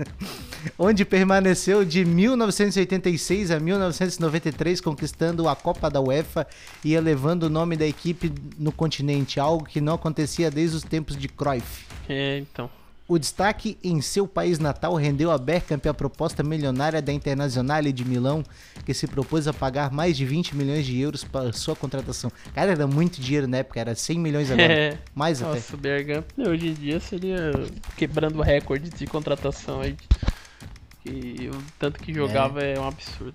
Onde permaneceu de 1986 a 1993, conquistando a Copa da UEFA e elevando o nome da equipe no continente, algo que não acontecia desde os tempos de Cruyff. É, então. O destaque em seu país natal rendeu a Bergkamp a proposta milionária da Internazionale de Milão, que se propôs a pagar mais de 20 milhões de euros para sua contratação. Cara, era muito dinheiro na época, era 100 milhões agora. É. Mais até. Nossa, o Bergkamp hoje em dia seria quebrando recorde de contratação aí. E o tanto que jogava é, um absurdo.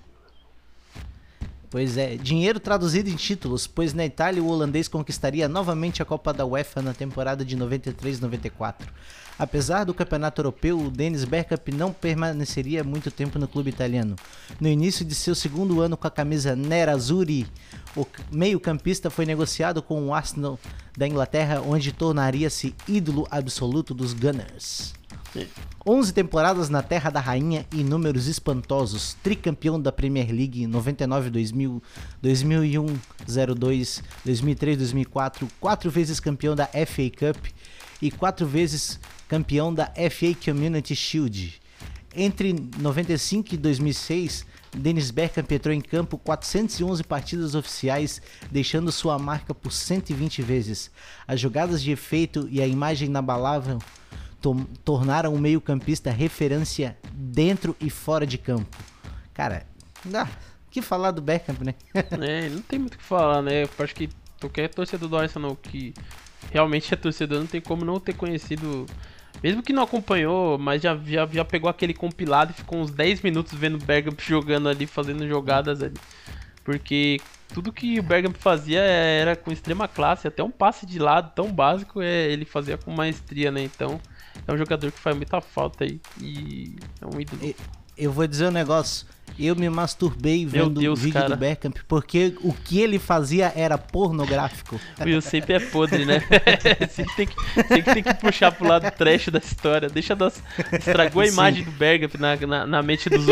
Pois é, dinheiro traduzido em títulos, pois na Itália o holandês conquistaria novamente a Copa da UEFA na temporada de 93-94. Apesar do campeonato europeu, o Dennis Bergkamp não permaneceria muito tempo no clube italiano. No início de seu segundo ano com a camisa Nerazzurri, o meio-campista foi negociado com o Arsenal da Inglaterra, onde tornaria-se ídolo absoluto dos Gunners. 11 temporadas na Terra da Rainha e números espantosos. Tricampeão da Premier League 99-2000, 2001-02, 2003-2004, quatro vezes campeão da FA Cup e quatro vezes campeão da FA Community Shield. Entre 95 e 2006, Dennis Bergkamp entrou em campo 411 partidas oficiais, deixando sua marca por 120 vezes. As jogadas de efeito e a imagem inabalável to- tornaram o meio-campista referência dentro e fora de campo. Cara, ah, que falar do Bergkamp, né? É, não tem muito o que falar, né? Eu acho que qualquer torcedor do Arsenal que realmente é torcedor não tem como não ter conhecido. Mesmo que não acompanhou, mas já, já, já pegou aquele compilado e ficou uns 10 minutos vendo o Bergkamp jogando ali, fazendo jogadas ali. Porque tudo que o Bergkamp fazia era com extrema classe, até um passe de lado tão básico é, ele fazia com maestria, né? Então é um jogador que faz muita falta aí. E é um ídolo. Eu vou dizer um negócio. Eu me masturbei vendo Deus, o vídeo cara. do Bergkamp porque o que ele fazia era pornográfico. O Will sempre é podre, né? sempre, tem que, sempre tem que puxar pro lado trash da história. Deixa das. Estragou a Sim. imagem do Bergkamp na, na, na mente dos,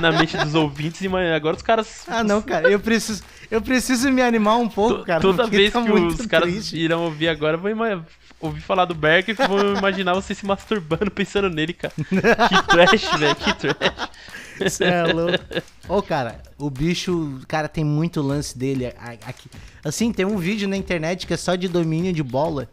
na mente dos ouvintes e agora os caras. Ah, não, cara. Eu preciso, eu preciso me animar um pouco, to- cara. toda vez tá que os caras triste. irão ouvir agora, ima- ouvir falar do Bergkamp e vão imaginar você se masturbando pensando nele, cara. Que trash, velho. Que trash. Cê é louco. Ô, cara, o bicho, cara, tem muito lance dele aqui. Assim, tem um vídeo na internet que é só de domínio de bola.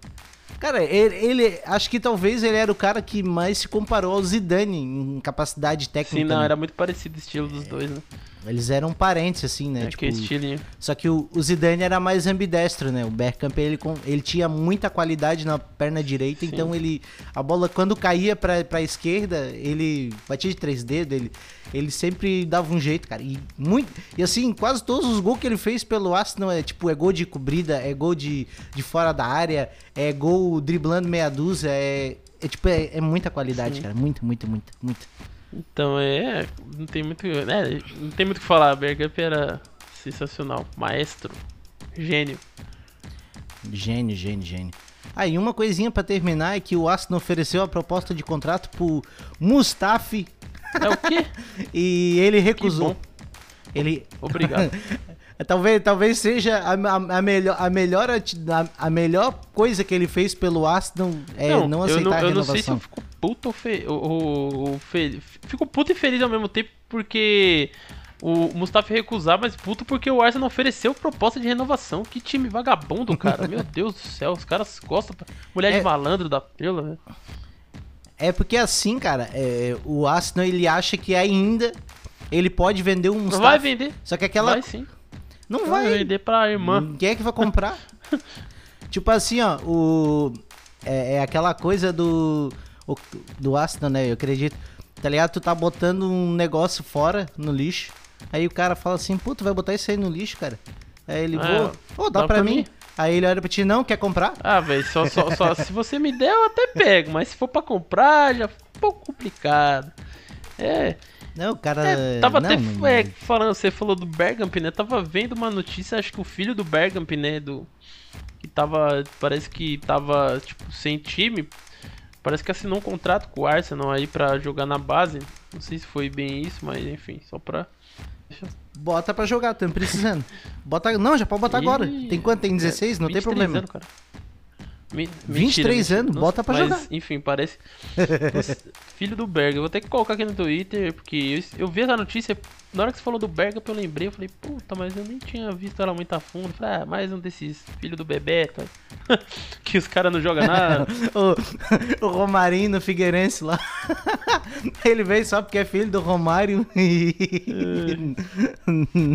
Cara, ele, ele- acho que talvez ele era o cara que mais se comparou ao Zidane em capacidade técnica. Sim, não, né? era muito parecido o estilo dos dois, né? Eles eram parentes, assim, né? É, que estilinho. Só que o, o Zidane era mais ambidestro, né? O Bergkamp, ele, ele tinha muita qualidade na perna direita, Sim. então ele... A bola, quando caía pra, pra esquerda, ele batia de três dedos, ele, ele sempre dava um jeito, cara. E, muito, e assim, quase todos os gols que ele fez pelo Arsenal é tipo, é gol de cobrida, é gol de, de fora da área, é gol driblando meia dúzia, é... É tipo, é, é muita qualidade, Sim. cara. Muito, muito, muito, muito. Então é. Não tem muito. É, não tem muito o que falar. Bergkamp era sensacional. Maestro. Gênio. Gênio, gênio, gênio. Aí, uma coisinha pra terminar é que o Arsenal ofereceu a proposta de contrato pro Mustafi É o quê? e ele recusou. Ele Obrigado. talvez, talvez seja a, a- a melhor, a, melhor, a, a melhor coisa que ele fez pelo Arsenal é não, eu aceitar não, a eu não sei se renovação. eu fico puto ou, fe... ou- ou- fe... Fico puto e feliz ao mesmo tempo porque o Mustafa ia recusar, mas puto porque o Arsenal ofereceu proposta de renovação. Que time vagabundo, cara. Meu Deus do céu, os caras gostam. Mulher É. de malandro da pela, velho. É porque assim, cara, é, o Arsenal ele acha que ainda ele pode vender um Não Mustafi. vai vender. Só que aquela Vai sim. Não Vai vai. vender pra irmã. Quem é que vai comprar? tipo assim, ó, o é, é aquela coisa do o- do Arsenal, né? Eu acredito. Tá ligado? Tu tá botando um negócio fora no lixo. Aí o cara fala assim: "Pô, tu vai botar isso aí no lixo, cara?" Aí ele, É, Pô, dá, dá pra, pra mim. mim. Aí ele olha pra ti, não, quer comprar? Ah, velho, só, só, só se você me der, eu até pego. Mas se for pra comprar, já fica um pouco complicado. É, Não, o cara. é, tava não, até não- é, falando, você falou do Bergkamp, né? Tava vendo uma notícia, acho que o filho do Bergkamp, né? Do, que tava, parece que tava, tipo, sem time. Parece que assinou um contrato com o Arsenal aí pra jogar na base. Não sei se foi bem isso, mas enfim, só pra. Bota pra jogar, tamo precisando. Bota, não, já pode botar Ih, agora. Tem quanto? Tem 16? Não tem 23 problema. anos, cara. Mi- 23 mentira, anos, não- bota pra mas, jogar. Enfim, parece. Filho do Berga. Eu vou ter que colocar aqui no Twitter, porque eu, eu vi essa notícia. Na hora que você falou do Berga, eu lembrei. Eu falei, puta, mas eu nem tinha visto ela muito a fundo. Eu falei, ah, mais um desses filho do Bebeto. que os caras não jogam nada. o, o Romarinho no Figueirense lá. Ele veio só porque é filho do Romário e.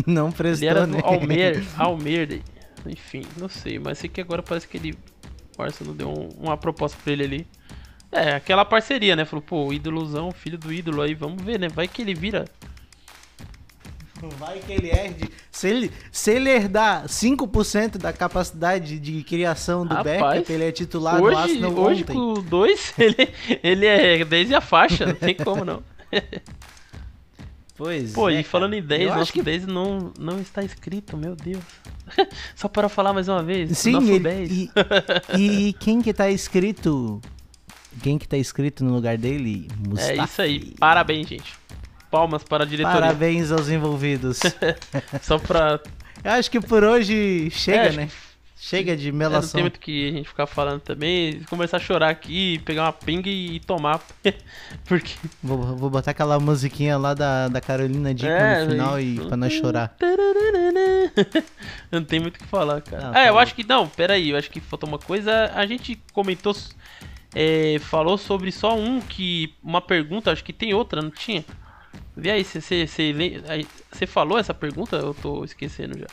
não Ele prestou, era né? do Almer, Almerde. Enfim, não sei. Mas sei que agora parece que ele. O Arsenal deu um- uma proposta pra ele ali. É, aquela parceria, né? Falou, pô, ídolozão, filho do ídolo aí, vamos ver, né? Vai que ele vira. Vai que ele herde. Se ele, se ele herdar 5% da capacidade de criação do Rapaz, Beckham, ele é titular do hoje, Arsenal hoje ontem. com 2, ele, ele é 10 e a faixa, não tem como não. Pois Pô, é, e falando em cara. 10, Eu nosso que 10 não, não está escrito, meu Deus. Só para falar mais uma vez, Sim, nosso ele, 10. e, e quem que tá escrito? Quem que tá escrito no lugar dele? É isso aí, parabéns, gente. Palmas para a diretoria. Parabéns aos envolvidos. Só pra. Eu acho que por hoje chega, É, né? Chega de É, não melação. tem muito que a gente ficar falando também. Começar a chorar aqui, pegar uma pinga e tomar. Porque. Vou, vou botar aquela musiquinha lá da, da Carolina Dickman É, no final e pra nós chorar. não tem muito o que falar, cara. Ah, tá eu bom. acho que. Não, peraí, eu acho que faltou uma coisa. A gente comentou. é, falou sobre só um que. Uma pergunta, acho que tem outra, não tinha? Vê aí, você falou essa pergunta? Eu tô esquecendo já.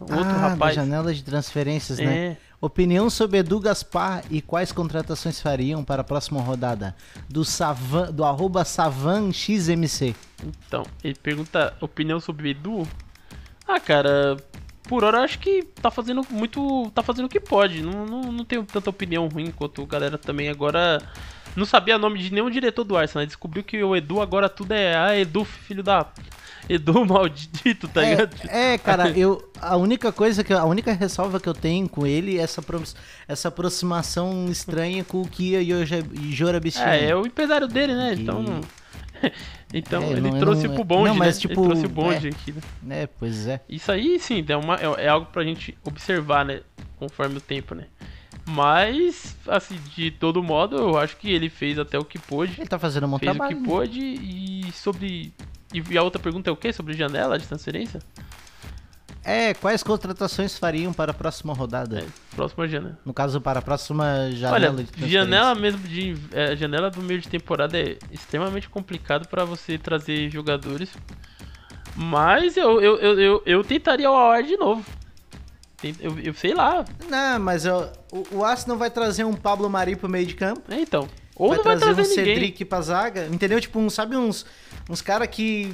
Outro ah, rapaz. janela de transferências, né? É, Opinião sobre Edu Gaspar e quais contratações fariam para a próxima rodada? Do Savan, do arroba SavanXMC. então, ele pergunta opinião sobre o Edu. Ah, cara, por hora eu acho que tá fazendo muito. tá fazendo o que pode. Não, não, não tenho tanta opinião ruim quanto a galera também. Agora, não sabia nome de nenhum diretor do Arsenal. né? Descobriu que o Edu agora tudo é. Ah, Edu, filho da. Edu maldito, tá ligado? É, é, cara, eu a única coisa que eu- a única ressalva que eu tenho com ele é essa pro- essa aproximação estranha com o Kia e o Ja- e Jora Bichinho. É, é o empresário dele, né? Então. então, É, ele não- trouxe não- pro bonde, não, mas, né? tipo, ele trouxe o bonde é. aqui, né? É, pois é. Isso aí, sim, é, uma, é, é algo pra gente observar, né? Conforme o tempo, né? Mas, assim, de todo modo, eu acho que ele fez até o que pôde. Ele tá fazendo um bom Fez o trabalho. que pôde e sobre. E a outra pergunta é o quê? Sobre janela de transferência? É, quais contratações fariam para a próxima rodada? É, próxima janela. No caso, para a próxima janela Olha, de transferência. janela mesmo de. é, janela do meio de temporada é extremamente complicado pra você trazer jogadores. Mas eu, eu, eu, eu, eu tentaria o Awar de novo. Eu, eu sei lá. Não, mas eu- o, o Arsenal vai trazer um Pablo Mari pro meio de campo. É, então. Ou vai não vai trazer trazer um ninguém. Cedric pra zaga. Entendeu? Tipo, um, sabe uns, uns caras que.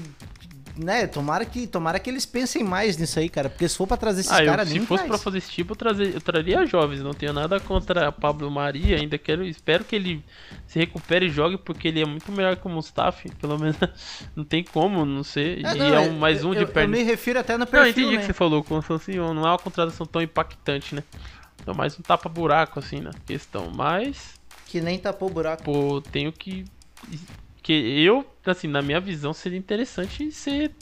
Né, tomara que, tomara que eles pensem mais nisso aí, cara. Porque se for pra trazer esses Ah, caras, se nem fosse traz. pra fazer esse tipo, eu, trazer, eu traria jovens. Não tenho nada contra Pablo Maria. Ainda quero, espero que ele se recupere e jogue, porque ele é muito melhor que o Mustafi. Pelo menos não tem como, não sei. É, e não, é um, mais um eu, de perna. Eu me refiro até no Não, eu perfil, entendi o né? que você falou, se fosse, não é uma contratação tão impactante, né? É mais um tapa-buraco, assim, na questão. Mas, Que nem tapou buraco. pô, tenho que. Que eu, assim, na minha visão, seria interessante ser,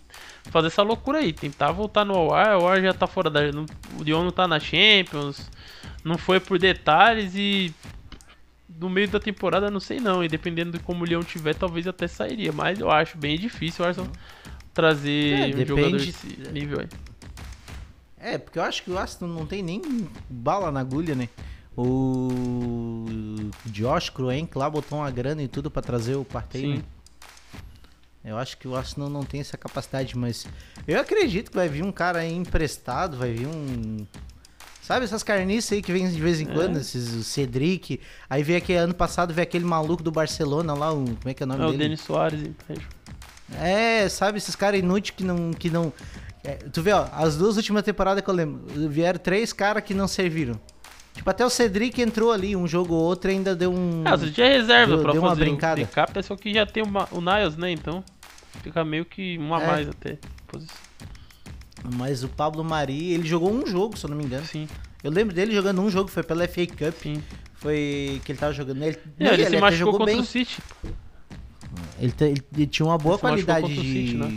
fazer essa loucura aí. Tentar voltar no OR. O OR já tá fora da. não- O Lyon não tá na Champions. Não foi por detalhes e. No meio da temporada, não sei não. E dependendo de como o Leão tiver, talvez até sairia. Mas eu acho bem difícil o Arsenal trazer É, um jogador depende- desse nível aí. É, porque eu acho que o Arsenal não tem nem bala na agulha, né? O Josh Kroenke lá botou uma grana e tudo pra trazer o Partey, Sim. né? Eu acho que o Arsenal não tem essa capacidade, mas eu acredito que vai vir um cara aí emprestado, vai vir um. Sabe essas carniças aí que vem de vez em É. quando, esses o Cedric. Aí veio aquele ano passado, veio aquele maluco do Barcelona lá, o, como é que é o nome É o dele? Denis Soares, empréstimo. É, sabe, esses caras inúteis que não. Que não é, tu vê, ó, as duas últimas temporadas que eu lembro, vieram três caras que não serviram. Tipo, até o Cedric entrou ali, um jogo ou outro e ainda deu um. Ah, você é reserva Deu- pra deu uma fazer brincada. o backup, é só que já tem uma- o Niles, né? Então fica meio que um a É. mais até. Mas o Pablo Mari, ele jogou um jogo, se eu não me engano. Sim, Eu lembro dele jogando um jogo, foi pela FA Cup. sim. Foi que ele tava jogando. Ele, É, não, ele, se até machucou jogou contra bem. o City. Ele, ele- ele tinha uma boa Ele se qualidade de, City, né?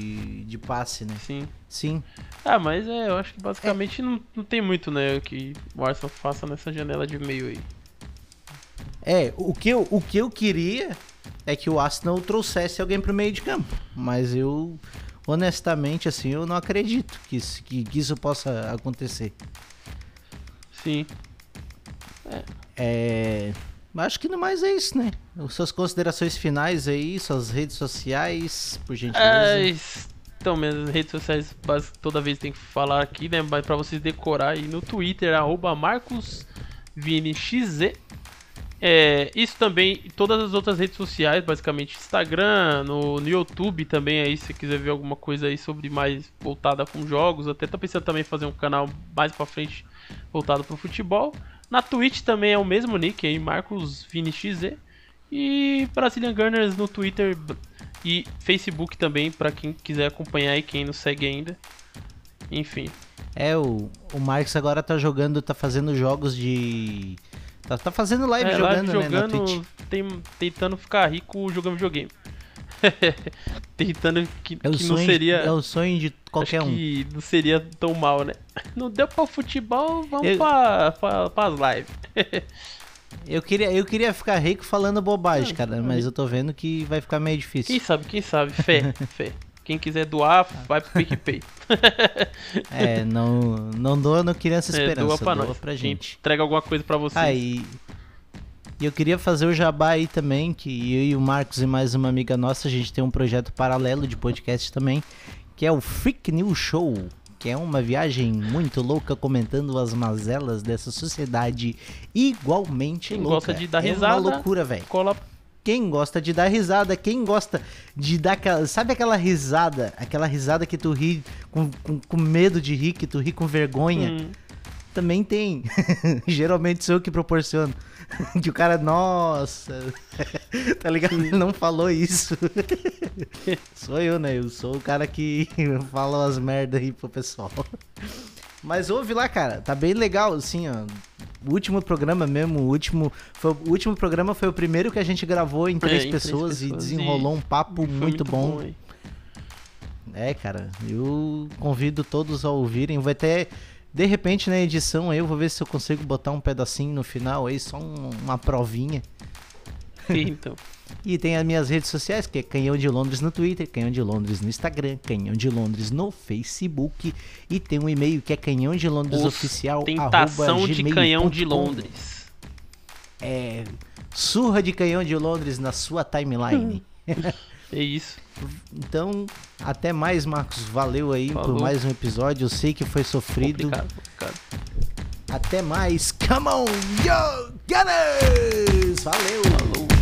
de passe, né? Sim. Sim. Ah, mas é, eu acho que basicamente não, não tem muito, né, que o Arsenal faça nessa janela de meio aí. É, o que, eu, o que eu queria é que o Arsenal trouxesse alguém pro meio de campo. Mas eu, honestamente, assim, eu não acredito que, isso- que, que isso possa acontecer. Sim. É. Acho que no mais é isso, né? Suas considerações finais aí, suas redes sociais, por gentileza. É, então, minhas redes sociais, toda vez tem que falar aqui, né? Mas pra vocês decorar aí no Twitter, arroba MarcosViniXZ. É, isso também, todas as outras redes sociais, basicamente Instagram, no, no YouTube também aí, se quiser ver alguma coisa aí sobre mais voltada com jogos, até tá pensando também em fazer um canal mais pra frente voltado pro futebol. Na Twitch também é o mesmo nick aí, MarcosViniXZ. E Brazilian Gunners no Twitter e Facebook também, pra quem quiser acompanhar e quem não segue ainda. Enfim, É, o, o Marcos agora tá jogando, tá fazendo jogos de. Tá, tá fazendo live é, jogando, live né, na jogando, Twitch. tem- tentando ficar rico jogando videogame. tentando que, É que não seria. é o sonho de qualquer um. que não seria tão mal, né? Não deu pra futebol, vamos Eu- pra, pra, pras lives. Eu queria, eu queria ficar rico falando bobagem, Ah, cara, mas eu tô vendo que vai ficar meio difícil. Quem sabe, quem sabe? Fé, fé. Quem quiser doar, vai pro PicPay. É, não, não doa no Criança É, Esperança, doa pra doa nós. pra gente. Entrega alguma coisa pra vocês. Aí. E eu queria fazer o jabá aí também, que eu e o Marcos e mais uma amiga nossa, a gente tem um projeto paralelo de podcast também, que é o Freak News Show, que é uma viagem muito louca comentando as mazelas dessa sociedade igualmente Quem louca. gosta de dar é risada, uma loucura, velho. Cola Quem gosta de dar risada, quem gosta de dar aquela. Sabe aquela risada? Aquela risada que tu ri com, com, com medo de rir, que tu ri com vergonha? Hum, Também tem. Geralmente sou eu que proporciono. que o cara, nossa. tá ligado? Ele não falou isso. sou eu, né? Eu sou o cara que fala umas merda aí pro pessoal. Mas ouve lá, cara. Tá bem legal, assim, ó. O último programa mesmo, o último, foi, o último programa foi o primeiro que a gente gravou em três, É, em três pessoas, e pessoas desenrolou um papo foi muito, bom. hein? É, cara, eu convido todos a ouvirem. Vai ter, de repente, na edição aí, eu vou ver se eu consigo botar um pedacinho no final aí, só um- uma provinha. Então, E tem as minhas redes sociais, que é Canhão de Londres no Twitter, Canhão de Londres no Instagram, Canhão de Londres no Facebook. E tem um e-mail que é canhão de Londres oficial. Tentação de canhão de. Londres. É. Surra de canhão de Londres na sua timeline. É isso. Então, até mais, Marcos. Valeu aí Falou. por mais um episódio. Eu sei que foi sofrido. Complicado, complicado. Até mais. Come on, yo, Gunners! Valeu!